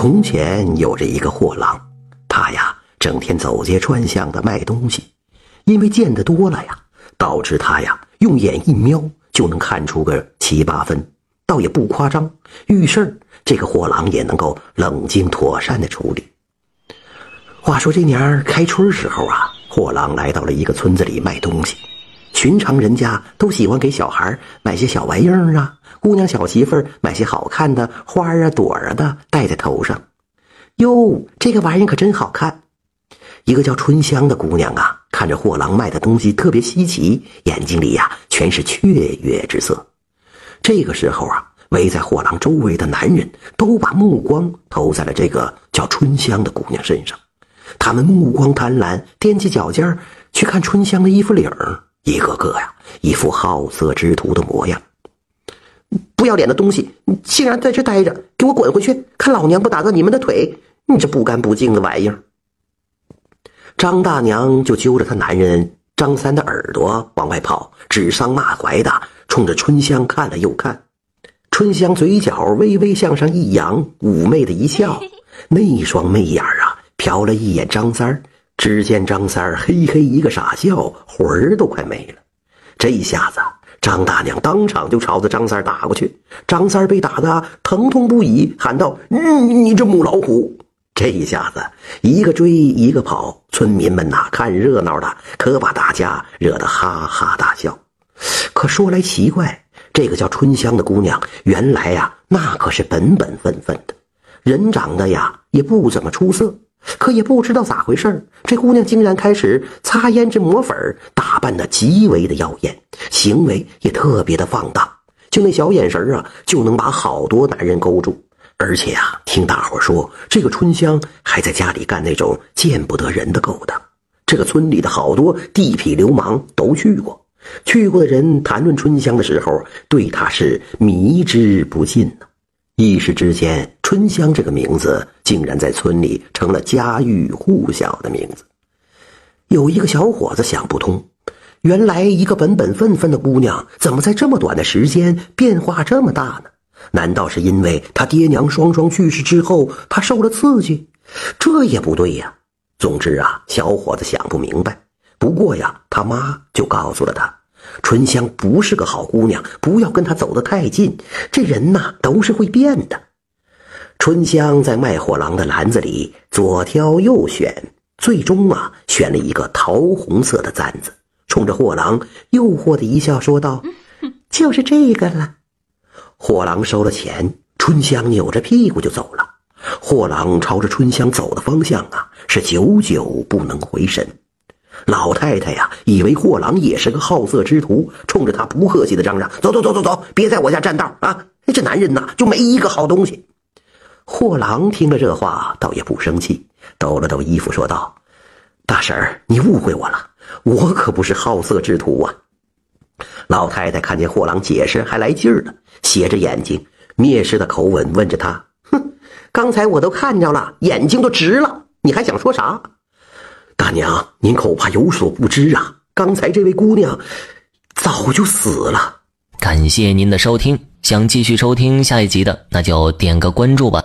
从前有着一个货郎，他呀整天走街串巷的卖东西，因为见得多了呀，导致他呀用眼一瞄就能看出个七八分，倒也不夸张。遇事儿，这个货郎也能够冷静妥善的处理。话说这年儿开春时候啊，货郎来到了一个村子里卖东西。寻常人家都喜欢给小孩买些小玩意儿啊，姑娘小媳妇儿买些好看的花啊朵儿的戴在头上。哟，这个玩意儿可真好看！一个叫春香的姑娘啊，看着货郎卖的东西特别稀奇，眼睛里呀全是雀跃之色。这个时候啊，围在货郎周围的男人都把目光投在了这个叫春香的姑娘身上，他们目光贪婪，踮起脚尖去看春香的衣服领儿。一个个呀，一副好色之徒的模样。不要脸的东西，你竟然在这待着，给我滚回去！看老娘不打断你们的腿！你这不干不净的玩意儿！张大娘就揪着她男人张三的耳朵往外跑，指桑骂槐的，冲着春香看了又看。春香嘴角微微向上一扬，妩媚的一笑，那双媚眼啊，瞟了一眼张三儿。只见张三儿嘿嘿一个傻笑，魂儿都快没了。这一下子，张大娘当场就朝着张三儿打过去。张三儿被打得疼痛不已，喊道：“你你这母老虎！”这一下子，一个追一个跑，村民们呐看热闹的，可把大家惹得哈哈大笑。可说来奇怪，这个叫春香的姑娘，原来呀那可是本本分分的，人长得呀也不怎么出色。可也不知道咋回事这姑娘竟然开始擦胭脂抹粉打扮的极为的妖艳，行为也特别的放荡，就那小眼神啊，就能把好多男人勾住。而且啊，听大伙说，这个春香还在家里干那种见不得人的勾当。这个村里的好多地痞流氓都去过，去过的人谈论春香的时候，对她是迷之不尽呢。一时之间，春香这个名字竟然在村里成了家喻户晓的名字。有一个小伙子想不通，原来一个本本分分的姑娘，怎么在这么短的时间变化这么大呢？难道是因为他爹娘双双去世之后，他受了刺激？这也不对呀。总之啊，小伙子想不明白。不过呀，他妈就告诉了他。春香不是个好姑娘，不要跟她走得太近。这人呐，都是会变的。春香在卖货郎的篮子里左挑右选，最终啊，选了一个桃红色的簪子，冲着货郎诱惑的一笑，说道：“就是这个了。”货郎收了钱，春香扭着屁股就走了。货郎朝着春香走的方向啊，是久久不能回神。老太太呀，以为货郎也是个好色之徒，冲着他不客气的嚷嚷：“走走走走走，别在我家占道啊！这男人呐，就没一个好东西。”货郎听了这话，倒也不生气，抖了抖衣服，说道：“大婶儿，你误会我了，我可不是好色之徒啊。”老太太看见货郎解释还来劲儿了，斜着眼睛，蔑视的口吻问着他：“哼，刚才我都看着了，眼睛都直了，你还想说啥？”大娘，您恐怕有所不知啊！刚才这位姑娘早就死了。感谢您的收听，想继续收听下一集的，那就点个关注吧。